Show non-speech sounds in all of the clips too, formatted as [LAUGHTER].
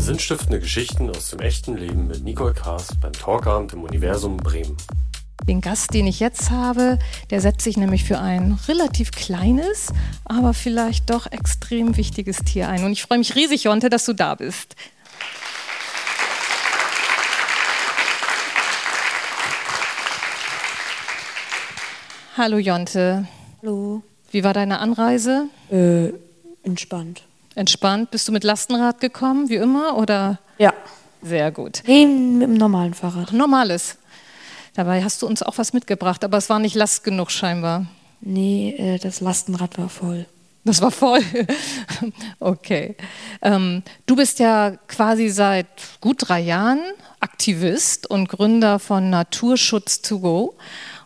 Sinnstiftende Geschichten aus dem echten Leben mit Nicole Kaas beim Talkabend im Universum Bremen. Den Gast, den ich jetzt habe, der setzt sich nämlich für ein relativ kleines, aber vielleicht doch extrem wichtiges Tier ein. Und ich freue mich riesig, Jonte, dass du da bist. Hallo Jonte. Hallo. Wie war deine Anreise? Äh, entspannt. Entspannt. Bist du mit Lastenrad gekommen, wie immer, oder? Ja. Sehr gut. Nee, mit dem normalen Fahrrad. Normales. Dabei hast du uns auch was mitgebracht, aber es war nicht last genug scheinbar. Nee, äh, das Lastenrad war voll. Das war voll. [LAUGHS] okay. Ähm, du bist ja quasi seit gut drei Jahren Aktivist und Gründer von Naturschutz to go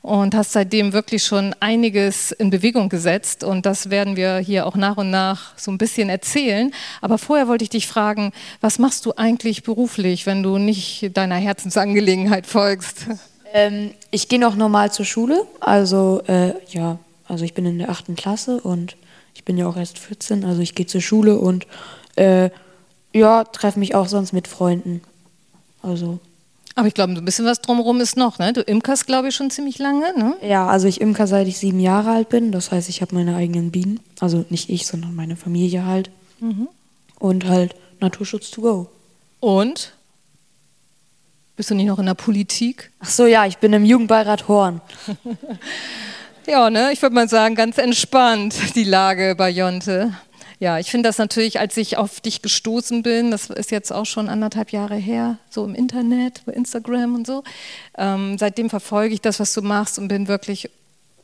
und hast seitdem wirklich schon einiges in Bewegung gesetzt. Und das werden wir hier auch nach und nach so ein bisschen erzählen. Aber vorher wollte ich dich fragen, was machst du eigentlich beruflich, wenn du nicht deiner Herzensangelegenheit folgst? Ähm, ich gehe noch normal zur Schule. Also, äh, ja, also ich bin in der achten Klasse und ich bin ja auch erst 14. Also ich gehe zur Schule und äh, ja, treffe mich auch sonst mit Freunden. Also aber ich glaube, ein bisschen was drumherum ist noch, ne? Du imkerst, glaube ich, schon ziemlich lange, ne? Ja, also ich imker seit ich sieben Jahre alt bin. Das heißt, ich habe meine eigenen Bienen. Also nicht ich, sondern meine Familie halt. Mhm. Und halt Naturschutz to go. Und? Bist du nicht noch in der Politik? Ach so, ja, ich bin im Jugendbeirat Horn. [LAUGHS] ja, ne? Ich würde mal sagen, ganz entspannt die Lage bei Jonte. Ja, ich finde das natürlich, als ich auf dich gestoßen bin, das ist jetzt auch schon anderthalb Jahre her, so im Internet, bei Instagram und so. Ähm, seitdem verfolge ich das, was du machst und bin wirklich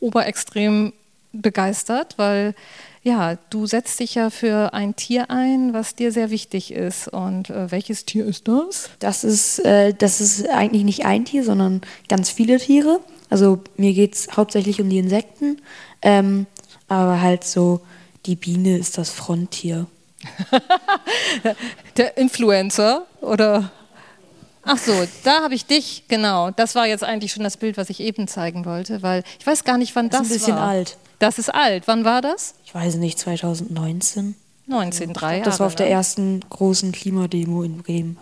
oberextrem begeistert, weil ja, du setzt dich ja für ein Tier ein, was dir sehr wichtig ist. Und äh, welches Tier ist das? Das ist, äh, das ist eigentlich nicht ein Tier, sondern ganz viele Tiere. Also mir geht es hauptsächlich um die Insekten, ähm, aber halt so die Biene ist das Fronttier. [LAUGHS] Der Influencer oder? Ach so, da habe ich dich, genau. Das war jetzt eigentlich schon das Bild, was ich eben zeigen wollte, weil ich weiß gar nicht, wann das, das ist. ein bisschen war. alt. Das ist alt. Wann war das? Ich weiß nicht, 2019. 19, drei Jahre. Das war auf der ersten großen Klimademo in Bremen.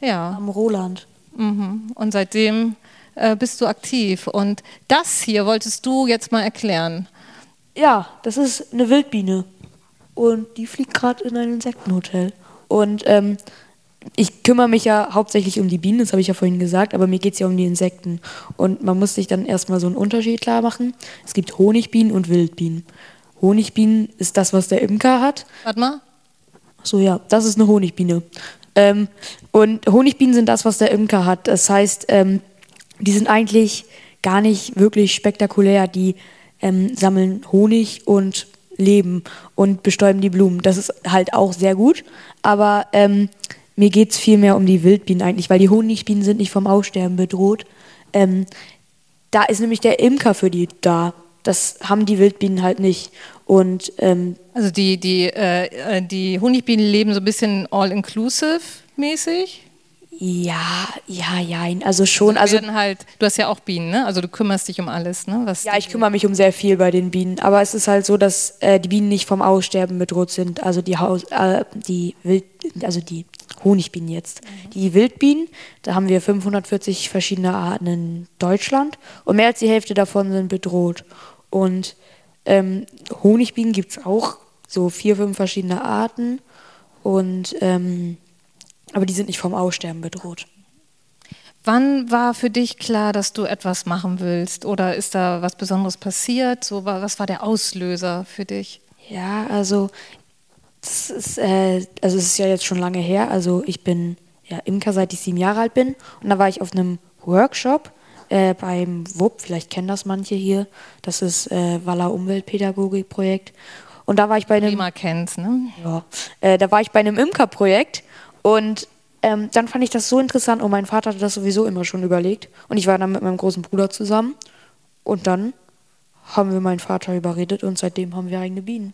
Ja. Am Roland. Mhm. Und seitdem äh, bist du aktiv. Und das hier wolltest du jetzt mal erklären. Ja, das ist eine Wildbiene. Und die fliegt gerade in ein Insektenhotel. Und ähm, ich kümmere mich ja hauptsächlich um die Bienen, das habe ich ja vorhin gesagt, aber mir geht es ja um die Insekten. Und man muss sich dann erstmal so einen Unterschied klar machen. Es gibt Honigbienen und Wildbienen. Honigbienen ist das, was der Imker hat. Warte mal. So ja, das ist eine Honigbiene. Ähm, und Honigbienen sind das, was der Imker hat. Das heißt, ähm, die sind eigentlich gar nicht wirklich spektakulär. Die ähm, sammeln Honig und leben und bestäuben die Blumen. Das ist halt auch sehr gut, aber ähm, mir geht es viel mehr um die Wildbienen eigentlich, weil die Honigbienen sind nicht vom Aussterben bedroht. Ähm, da ist nämlich der Imker für die da. Das haben die Wildbienen halt nicht. Und, ähm, also die, die, äh, äh die Honigbienen leben so ein bisschen all-inclusive mäßig? Ja, ja, ja, also schon. Also, also halt, du hast ja auch Bienen, ne? Also du kümmerst dich um alles, ne? Was ja, ich kümmere mich um sehr viel bei den Bienen, aber es ist halt so, dass äh, die Bienen nicht vom Aussterben bedroht sind. Also die Haus, äh, die Wild, also die Honigbienen jetzt. Mhm. Die Wildbienen, da haben wir 540 verschiedene Arten in Deutschland und mehr als die Hälfte davon sind bedroht. Und ähm, Honigbienen gibt es auch so vier, fünf verschiedene Arten und ähm, aber die sind nicht vom Aussterben bedroht. Wann war für dich klar, dass du etwas machen willst? Oder ist da was Besonderes passiert? So, was war der Auslöser für dich? Ja, also das ist, äh, also es ist ja jetzt schon lange her. Also ich bin ja Imker, seit ich sieben Jahre alt bin. Und da war ich auf einem Workshop äh, beim WUP, vielleicht kennen das manche hier. Das ist äh, Waller Umweltpädagogik-Projekt. Und da war ich bei einem. Prima kennt's, ne? Ja. Äh, da war ich bei einem Imkerprojekt und ähm, dann fand ich das so interessant und mein Vater hatte das sowieso immer schon überlegt. Und ich war dann mit meinem großen Bruder zusammen. Und dann haben wir meinen Vater überredet und seitdem haben wir eigene Bienen.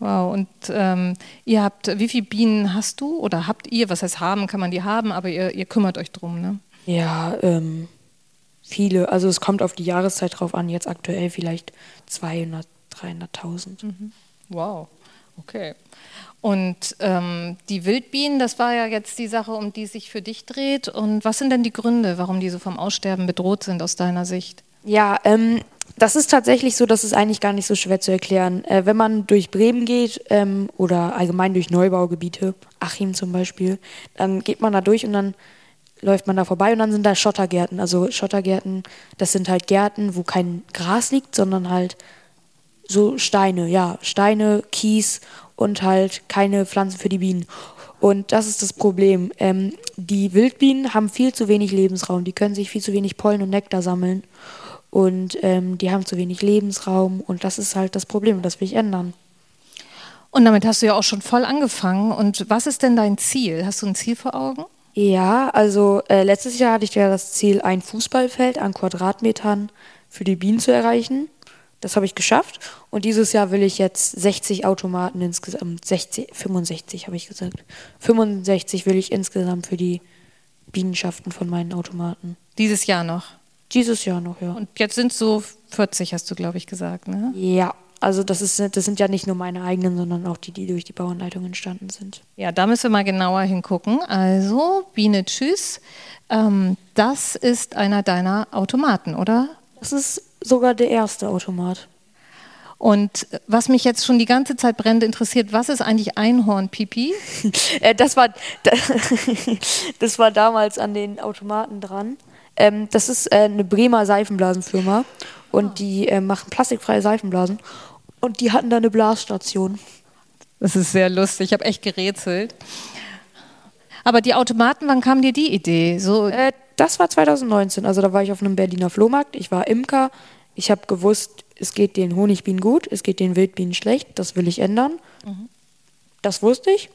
Wow, und ähm, ihr habt, wie viele Bienen hast du oder habt ihr? Was heißt haben, kann man die haben, aber ihr, ihr kümmert euch drum, ne? Ja, ähm, viele. Also es kommt auf die Jahreszeit drauf an. Jetzt aktuell vielleicht 200, 300.000. Mhm. Wow, okay. Und ähm, die Wildbienen, das war ja jetzt die Sache, um die sich für dich dreht. Und was sind denn die Gründe, warum die so vom Aussterben bedroht sind aus deiner Sicht? Ja, ähm, das ist tatsächlich so, das ist eigentlich gar nicht so schwer zu erklären. Äh, wenn man durch Bremen geht ähm, oder allgemein durch Neubaugebiete, Achim zum Beispiel, dann geht man da durch und dann läuft man da vorbei und dann sind da Schottergärten. Also Schottergärten, das sind halt Gärten, wo kein Gras liegt, sondern halt so Steine, ja, Steine, Kies und halt keine Pflanzen für die Bienen. Und das ist das Problem. Ähm, die Wildbienen haben viel zu wenig Lebensraum. Die können sich viel zu wenig Pollen und Nektar sammeln. Und ähm, die haben zu wenig Lebensraum. Und das ist halt das Problem. Das will ich ändern. Und damit hast du ja auch schon voll angefangen. Und was ist denn dein Ziel? Hast du ein Ziel vor Augen? Ja, also äh, letztes Jahr hatte ich ja das Ziel, ein Fußballfeld an Quadratmetern für die Bienen zu erreichen. Das habe ich geschafft. Und dieses Jahr will ich jetzt 60 Automaten insgesamt, 60, 65 habe ich gesagt. 65 will ich insgesamt für die Bienenschaften von meinen Automaten. Dieses Jahr noch? Dieses Jahr noch, ja. Und jetzt sind es so 40, hast du, glaube ich, gesagt, ne? Ja, also das, ist, das sind ja nicht nur meine eigenen, sondern auch die, die durch die Bauanleitung entstanden sind. Ja, da müssen wir mal genauer hingucken. Also, Biene Tschüss, ähm, das ist einer deiner Automaten, oder? Das ist sogar der erste Automat. Und was mich jetzt schon die ganze Zeit brennend interessiert, was ist eigentlich Einhornpipi? [LAUGHS] Äh, das, war, [LAUGHS] das war damals an den Automaten dran. Ähm, das ist äh, eine Bremer Seifenblasenfirma und oh. die äh, machen plastikfreie Seifenblasen. Und die hatten da eine Blasstation. Das ist sehr lustig. Ich habe echt gerätselt. Aber die Automaten, wann kam dir die Idee? So äh, das war 2019. Also da war ich auf einem Berliner Flohmarkt. Ich war Imker. Ich habe gewusst, es geht den Honigbienen gut, es geht den Wildbienen schlecht. Das will ich ändern. Mhm. Das wusste ich.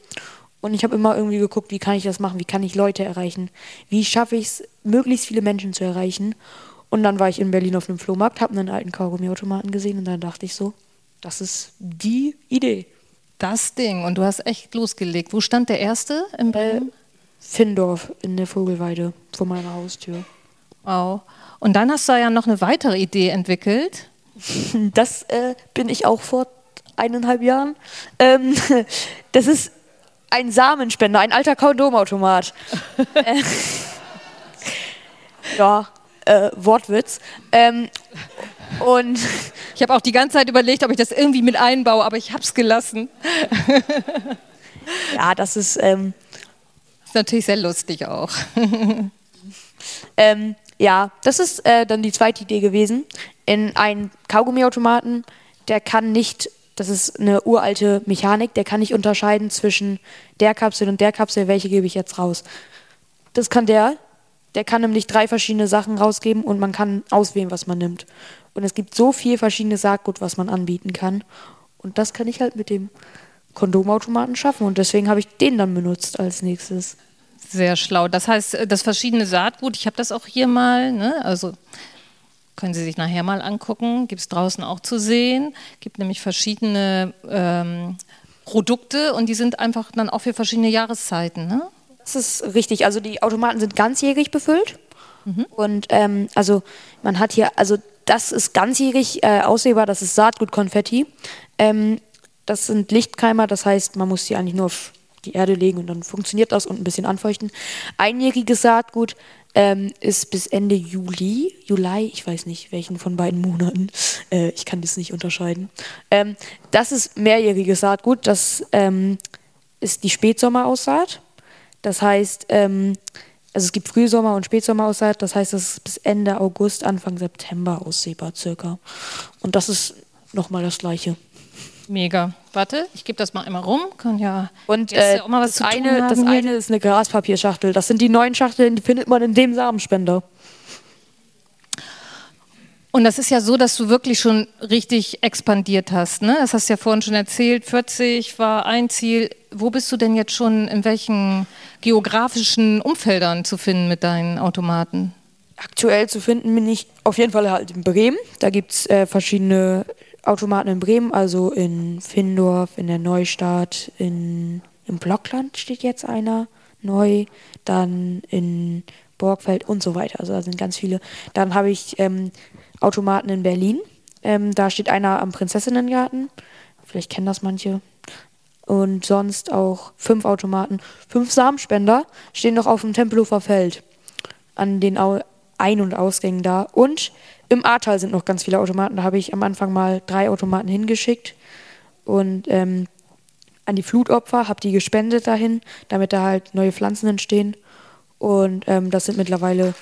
Und ich habe immer irgendwie geguckt, wie kann ich das machen? Wie kann ich Leute erreichen? Wie schaffe ich es, möglichst viele Menschen zu erreichen? Und dann war ich in Berlin auf einem Flohmarkt, habe einen alten Kaugummiautomaten gesehen und dann dachte ich so, das ist die Idee. Das Ding. Und du hast echt losgelegt. Wo stand der erste in Bremen? Findorf in der Vogelweide vor meiner Haustür. Wow. Und dann hast du ja noch eine weitere Idee entwickelt. [LAUGHS] Das äh, bin ich auch vor eineinhalb Jahren. Ähm, [LAUGHS] das ist ein Samenspender, ein alter Kondomautomat. [LAUGHS] äh, ja, äh, Wortwitz. Ähm, und ich habe auch die ganze Zeit überlegt, ob ich das irgendwie mit einbaue, aber ich habe es gelassen. ja, das ist, ähm, ist natürlich sehr lustig auch. [LAUGHS] ähm, ja, das ist äh, dann die zweite Idee gewesen. In einen Kaugummiautomaten, der kann nicht, das ist eine uralte Mechanik, der kann nicht unterscheiden zwischen der Kapsel und der Kapsel, welche gebe ich jetzt raus. Das kann der, der kann nämlich drei verschiedene Sachen rausgeben und man kann auswählen, was man nimmt. Und es gibt so viel verschiedene Saatgut, was man anbieten kann. Und das kann ich halt mit dem Kondomautomaten schaffen. Und deswegen habe ich den dann benutzt als nächstes. Sehr schlau. Das heißt, das verschiedene Saatgut, ich habe das auch hier mal, ne? also können Sie sich nachher mal angucken, gibt es draußen auch zu sehen. Gibt nämlich verschiedene ähm, Produkte und die sind einfach dann auch für verschiedene Jahreszeiten. Ne? Das ist richtig. Also die Automaten sind ganzjährig befüllt. Mhm. Und ähm, also man hat hier, also das ist ganzjährig äh, aussehbar, das ist Saatgutkonfetti. Ähm, das sind Lichtkeimer, das heißt, man muss sie eigentlich nur auf die Erde legen und dann funktioniert das und ein bisschen anfeuchten. Einjähriges Saatgut ähm, ist bis Ende Juli, Juli, ich weiß nicht welchen von beiden Monaten, äh, ich kann das nicht unterscheiden. Ähm, das ist mehrjähriges Saatgut, das ähm, ist die Spätsommeraussaat. Das heißt, ähm, also es gibt Frühsommer- und Spätsommeraussaat, das heißt, es ist bis Ende August, Anfang September aussehbar circa. Und das ist nochmal das Gleiche. Mega. Warte, ich gebe das mal einmal rum. Kann ja und äh, auch mal was das, zu eine, das eine ist eine Graspapierschachtel. Das sind die neuen Schachteln, die findet man in dem Samenspender. Und das ist ja so, dass du wirklich schon richtig expandiert hast. Ne? Das hast du ja vorhin schon erzählt. 40 war ein Ziel. Wo bist du denn jetzt schon, in welchen geografischen Umfeldern zu finden mit deinen Automaten? Aktuell zu finden bin ich auf jeden Fall halt in Bremen. Da gibt es äh, verschiedene Automaten in Bremen, also in Findorf, in der Neustadt, in, im Blockland steht jetzt einer neu, dann in Borgfeld und so weiter. Also da sind ganz viele. Dann habe ich ähm, Automaten in Berlin. Ähm, da steht einer am Prinzessinnengarten. Vielleicht kennen das manche. und sonst auch fünf Automaten. Fünf Samenspender stehen noch auf dem Tempelhofer Feld an den Ein- und Ausgängen da. Und im Ahrtal sind noch ganz viele Automaten. Da habe ich am Anfang mal drei Automaten hingeschickt und ähm, an die Flutopfer, habe die gespendet dahin, damit da halt neue Pflanzen entstehen. Und ähm, das sind mittlerweile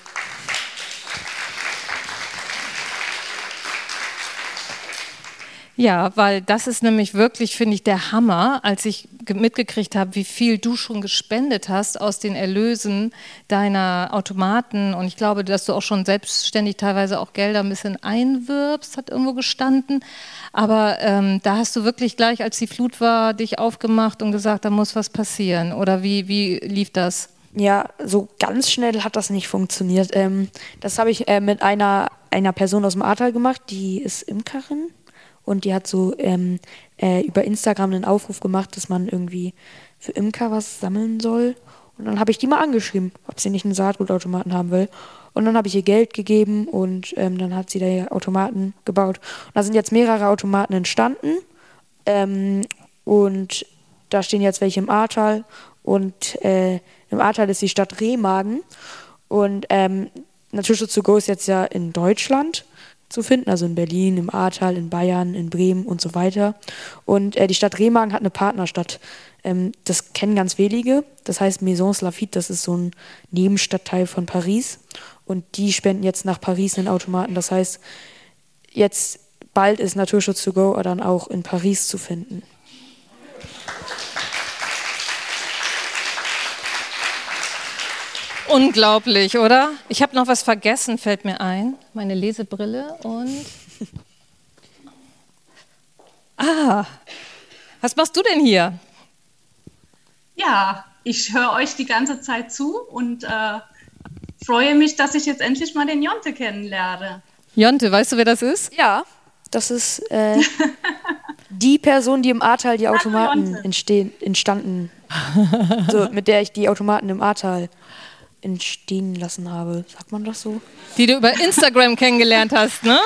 Ja, weil das ist nämlich wirklich, finde ich, der Hammer, als ich mitgekriegt habe, wie viel du schon gespendet hast aus den Erlösen deiner Automaten. Und ich glaube, dass du auch schon selbstständig teilweise auch Gelder ein bisschen einwirbst, hat irgendwo gestanden. Aber ähm, da hast du wirklich gleich, als die Flut war, dich aufgemacht und gesagt, da muss was passieren. Oder wie, wie lief das? Ja, so ganz schnell hat das nicht funktioniert. Ähm, das habe ich äh, mit einer, einer Person aus dem Ahrtal gemacht, die ist Imkerin und die hat so ähm, äh, über Instagram einen Aufruf gemacht, dass man irgendwie für Imker was sammeln soll. Und dann habe ich die mal angeschrieben, ob sie nicht einen Saatgutautomaten haben will. Und dann habe ich ihr Geld gegeben und ähm, dann hat sie da Automaten gebaut. Und da sind jetzt mehrere Automaten entstanden. Ähm, und da stehen jetzt welche im Ahrtal. Und äh, im Ahrtal ist die Stadt Remagen. Und ähm, Naturschutz to go ist jetzt ja in Deutschland zu finden, also in Berlin, im Ahrtal, in Bayern, in Bremen und so weiter. Und äh, die Stadt Remagen hat eine Partnerstadt. Ähm, das kennen ganz wenige. Das heißt Maisons Lafitte, das ist so ein Nebenstadtteil von Paris. Und die spenden jetzt nach Paris einen Automaten. Das heißt, jetzt bald ist Naturschutz to go dann auch in Paris zu finden. Unglaublich, oder? Ich habe noch was vergessen, fällt mir ein. Meine Lesebrille und. Ah, was machst du denn hier? Ja, ich höre euch die ganze Zeit zu und äh, freue mich, dass ich jetzt endlich mal den Jonte kennenlerne. Jonte, weißt du, wer das ist? Ja, das ist äh, [LAUGHS] die Person, die im Ahrtal die Automaten entstehen, entstanden, so, mit der ich die Automaten im Ahrtal entstehen lassen habe. Sagt man das so? Die du über Instagram kennengelernt hast, ne?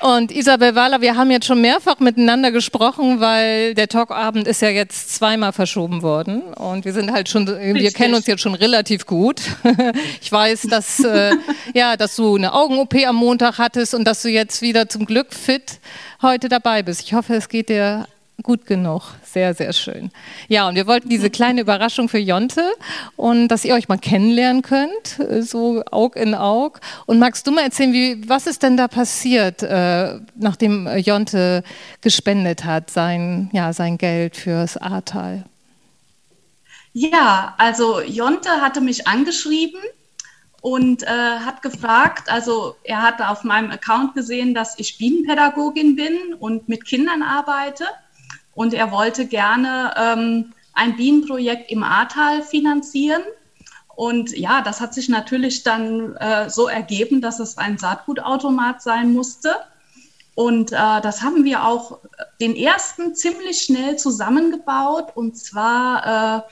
Und Isabel Wahler, wir haben jetzt schon mehrfach miteinander gesprochen, weil der Talkabend ist ja jetzt zweimal verschoben worden. Und wir sind halt schon, wir kennen uns jetzt schon relativ gut. [LAUGHS] Ich weiß, dass, äh, ja, dass du eine Augen-OP am Montag hattest und dass du jetzt wieder zum Glück fit heute dabei bist. Ich hoffe, es geht dir gut genug. Sehr, sehr schön. Ja, und wir wollten diese [LAUGHS] kleine Überraschung für Jonte und dass ihr euch mal kennenlernen könnt, so Aug in Aug. Und magst du mal erzählen, wie, was ist denn da passiert, äh, nachdem Jonte gespendet hat, sein, ja, sein Geld fürs Ahrtal? Ja, also Jonte hatte mich angeschrieben und äh, hat gefragt, also er hatte auf meinem Account gesehen, dass ich Bienenpädagogin bin und mit Kindern arbeite und er wollte gerne ähm, ein Bienenprojekt im Ahrtal finanzieren. Und ja, das hat sich natürlich dann äh, so ergeben, dass es ein Saatgutautomat sein musste. Und äh, das haben wir auch den ersten ziemlich schnell zusammengebaut und zwar äh,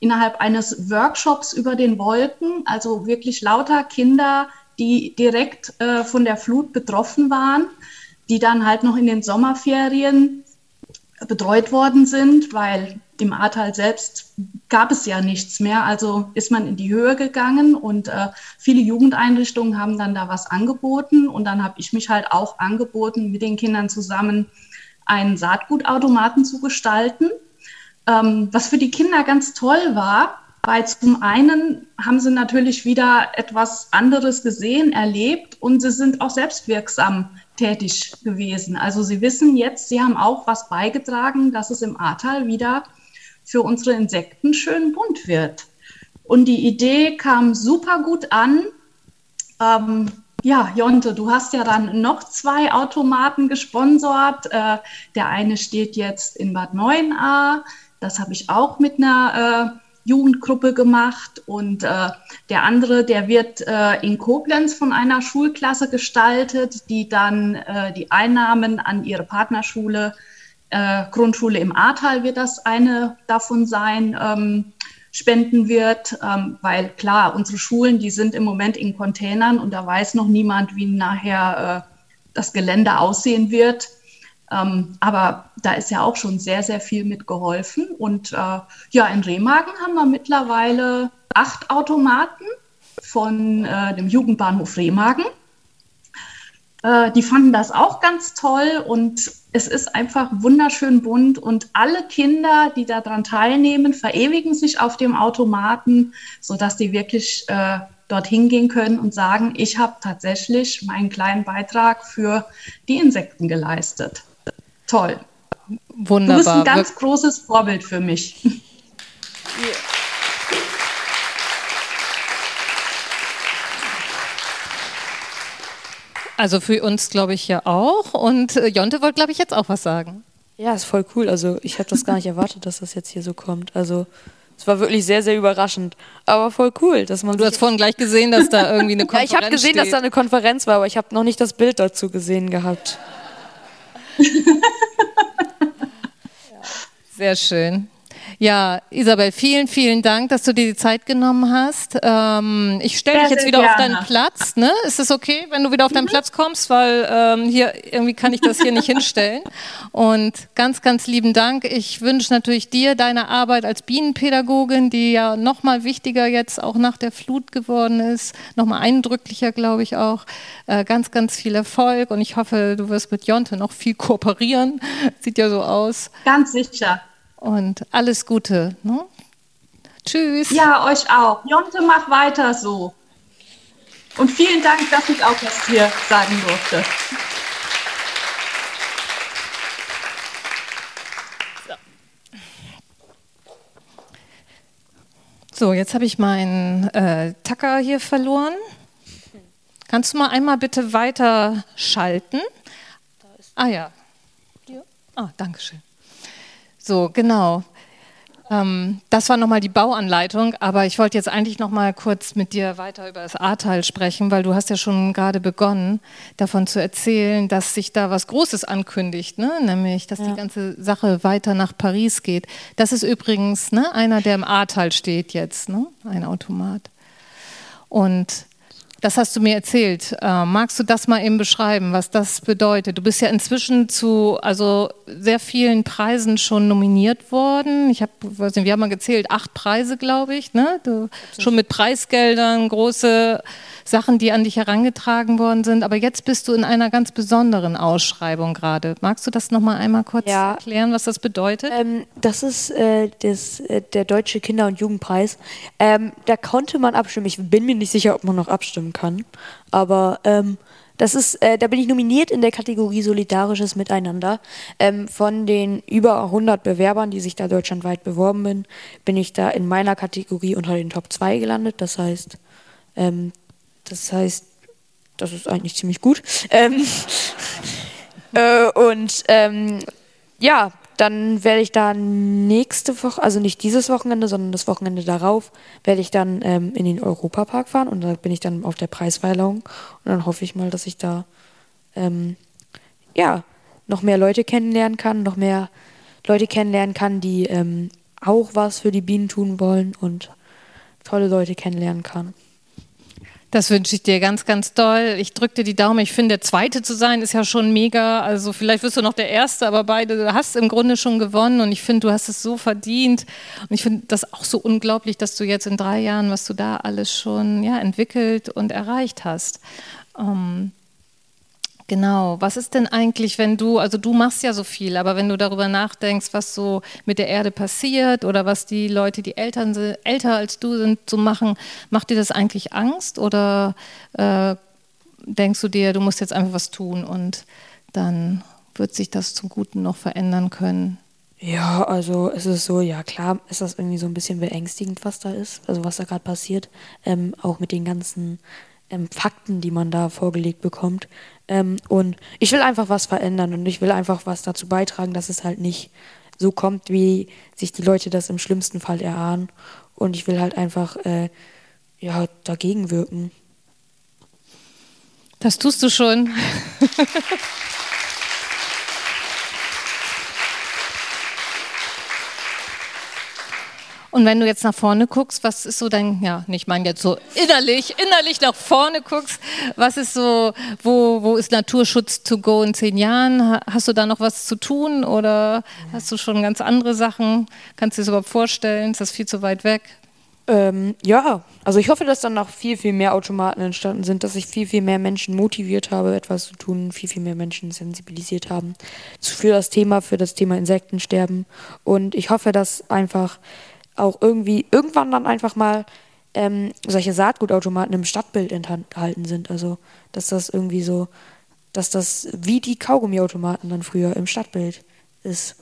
innerhalb eines Workshops über den Wolken, also wirklich lauter Kinder, die direkt äh, von der Flut betroffen waren, die dann halt noch in den Sommerferien betreut worden sind, weil im Ahrtal selbst gab es ja nichts mehr. Also ist man in die Höhe gegangen und äh, viele Jugendeinrichtungen haben dann da was angeboten. Und dann habe ich mich halt auch angeboten, mit den Kindern zusammen einen Saatgutautomaten zu gestalten. Ähm, was für die Kinder ganz toll war, weil zum einen haben sie natürlich wieder etwas anderes gesehen, erlebt und sie sind auch selbstwirksam tätig gewesen. Also Sie wissen jetzt, Sie haben auch was beigetragen, dass es im Ahrtal wieder für unsere Insekten schön bunt wird. Und die Idee kam super gut an. Ähm, ja, Jonte, du hast ja dann noch zwei Automaten gesponsert. Äh, der eine steht jetzt in Bad 9a. Das habe ich auch mit einer äh, Jugendgruppe gemacht und äh, der andere, der wird äh, in Koblenz von einer Schulklasse gestaltet, die dann äh, die Einnahmen an ihre Partnerschule, äh, Grundschule im Ahrtal wird das eine davon sein, ähm, spenden wird, ähm, weil klar, unsere Schulen, die sind im Moment in Containern und da weiß noch niemand, wie nachher äh, das Gelände aussehen wird. Ähm, aber da ist ja auch schon sehr, sehr viel mit geholfen. Und äh, ja, in Remagen haben wir mittlerweile acht Automaten von äh, dem Jugendbahnhof Remagen. Äh, die fanden das auch ganz toll und es ist einfach wunderschön bunt und alle Kinder, die daran teilnehmen, verewigen sich auf dem Automaten, sodass die wirklich äh, dorthin gehen können und sagen, ich habe tatsächlich meinen kleinen Beitrag für die Insekten geleistet. Toll. Wunderbar. Du bist ein ganz großes Vorbild für mich. Ja. Also für uns glaube ich ja auch. Und äh, Jonte wollte, glaube ich, jetzt auch was sagen. Ja, ist voll cool. Also ich habe das gar nicht erwartet, dass das jetzt hier so kommt. Also es war wirklich sehr, sehr überraschend. Aber voll cool, dass man. Du hast vorhin gleich gesehen, dass da irgendwie eine Konferenz [LAUGHS] Ja, ich habe gesehen, steht. dass da eine Konferenz war, aber ich habe noch nicht das Bild dazu gesehen gehabt. [LAUGHS] Sehr schön. Ja, Isabel, vielen, vielen Dank, dass du dir die Zeit genommen hast. Ähm, ich stelle dich jetzt wieder gerne. auf deinen Platz. Ne? Ist es okay, wenn du wieder auf deinen mhm. Platz kommst? Weil ähm, hier irgendwie kann ich das hier nicht hinstellen. Und ganz, ganz lieben Dank. Ich wünsche natürlich dir deine Arbeit als Bienenpädagogin, die ja noch mal wichtiger jetzt auch nach der Flut geworden ist, noch mal eindrücklicher, glaube ich auch. Äh, ganz, ganz viel Erfolg und ich hoffe, du wirst mit Jonte noch viel kooperieren. Sieht ja so aus. Ganz sicher und alles Gute. Ne? Tschüss. Ja, euch auch. Jonte, mach weiter so. Und vielen Dank, dass ich auch was hier sagen durfte. So, jetzt habe ich meinen äh, Tacker hier verloren. Kannst du mal einmal bitte weiter schalten? Ah ja. Ah, danke schön. So, genau. Ähm, das war nochmal die Bauanleitung, aber ich wollte jetzt eigentlich nochmal kurz mit dir weiter über das Ahrtal sprechen, weil du hast ja schon gerade begonnen, davon zu erzählen, dass sich da was Großes ankündigt, ne? nämlich, dass ja. die ganze Sache weiter nach Paris geht. Das ist übrigens ne, einer, der im Ahrtal steht jetzt, ne? ein Automat. Und das hast du mir erzählt. Äh, magst du das mal eben beschreiben, was das bedeutet? Du bist ja inzwischen zu also sehr vielen Preisen schon nominiert worden. Ich habe, wir haben mal gezählt, acht Preise, glaube ich. Ne? Du, schon mit Preisgeldern, große Sachen, die an dich herangetragen worden sind. Aber jetzt bist du in einer ganz besonderen Ausschreibung gerade. Magst du das noch mal einmal kurz ja. erklären, was das bedeutet? Ähm, das ist äh, das, äh, der Deutsche Kinder- und Jugendpreis. Ähm, da konnte man abstimmen. Ich bin mir nicht sicher, ob man noch abstimmen kann. Aber ähm, das ist, äh, da bin ich nominiert in der Kategorie Solidarisches Miteinander. Ähm, von den über 100 Bewerbern, die sich da deutschlandweit beworben bin, bin ich da in meiner Kategorie unter den Top 2 gelandet. Das heißt, ähm, das heißt, das ist eigentlich ziemlich gut. Ähm, [LAUGHS] äh, und ähm, ja, dann werde ich da nächste Woche, also nicht dieses Wochenende, sondern das Wochenende darauf, werde ich dann ähm, in den Europapark fahren und da bin ich dann auf der Preisverleihung und dann hoffe ich mal, dass ich da ähm, ja noch mehr Leute kennenlernen kann, noch mehr Leute kennenlernen kann, die ähm, auch was für die Bienen tun wollen und tolle Leute kennenlernen kann. Das wünsche ich dir ganz, ganz doll. Ich drücke dir die Daumen. Ich finde, der Zweite zu sein ist ja schon mega. Also vielleicht wirst du noch der Erste, aber beide, du hast im Grunde schon gewonnen und ich finde, du hast es so verdient. Und ich finde das auch so unglaublich, dass du jetzt in drei Jahren, was du da alles schon ja, entwickelt und erreicht hast. Ähm, Genau. Was ist denn eigentlich, wenn du, also du machst ja so viel, aber wenn du darüber nachdenkst, was so mit der Erde passiert oder was die Leute, die Eltern, älter als du sind, so machen, macht dir das eigentlich Angst oder äh, denkst du dir, du musst jetzt einfach was tun und dann wird sich das zum Guten noch verändern können? Ja, also es ist so, ja klar ist das irgendwie so ein bisschen beängstigend, was da ist, also was da gerade passiert, ähm, auch mit den ganzen ähm, Fakten, die man da vorgelegt bekommt. Ähm, und ich will einfach was verändern und ich will einfach was dazu beitragen, dass es halt nicht so kommt, wie sich die Leute das im schlimmsten Fall erahnen. Und ich will halt einfach äh, ja, dagegen wirken. Das tust du schon. [LAUGHS] Und wenn du jetzt nach vorne guckst, was ist so dein, ja, nicht mein jetzt so innerlich, innerlich nach vorne guckst, was ist so, wo, wo ist Naturschutz to go in zehn Jahren? Hast du da noch was zu tun oder hast du schon ganz andere Sachen? Kannst du dir das überhaupt vorstellen? Ist das viel zu weit weg? Ähm, ja, also ich hoffe, dass dann noch viel, viel mehr Automaten entstanden sind, dass ich viel, viel mehr Menschen motiviert habe, etwas zu tun, viel, viel mehr Menschen sensibilisiert haben für das Thema, für das Thema Insektensterben. Und ich hoffe, dass einfach auch irgendwie irgendwann dann einfach mal ähm, solche Saatgutautomaten im Stadtbild enthalten sind. Also, dass das irgendwie so, dass das wie die Kaugummiautomaten dann früher im Stadtbild ist.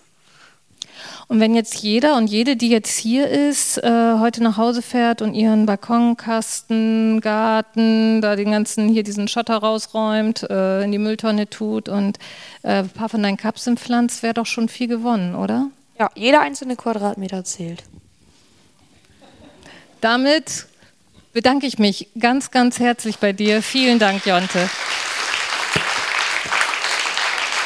Und wenn jetzt jeder und jede, die jetzt hier ist, äh, heute nach Hause fährt und ihren Balkonkasten, Garten, da den ganzen hier diesen Schotter rausräumt, äh, in die Mülltonne tut und äh, ein paar von deinen Kapseln pflanzt, wäre doch schon viel gewonnen, oder? Ja, jeder einzelne Quadratmeter zählt. Damit bedanke ich mich ganz, ganz herzlich bei dir. Vielen Dank, Jonte.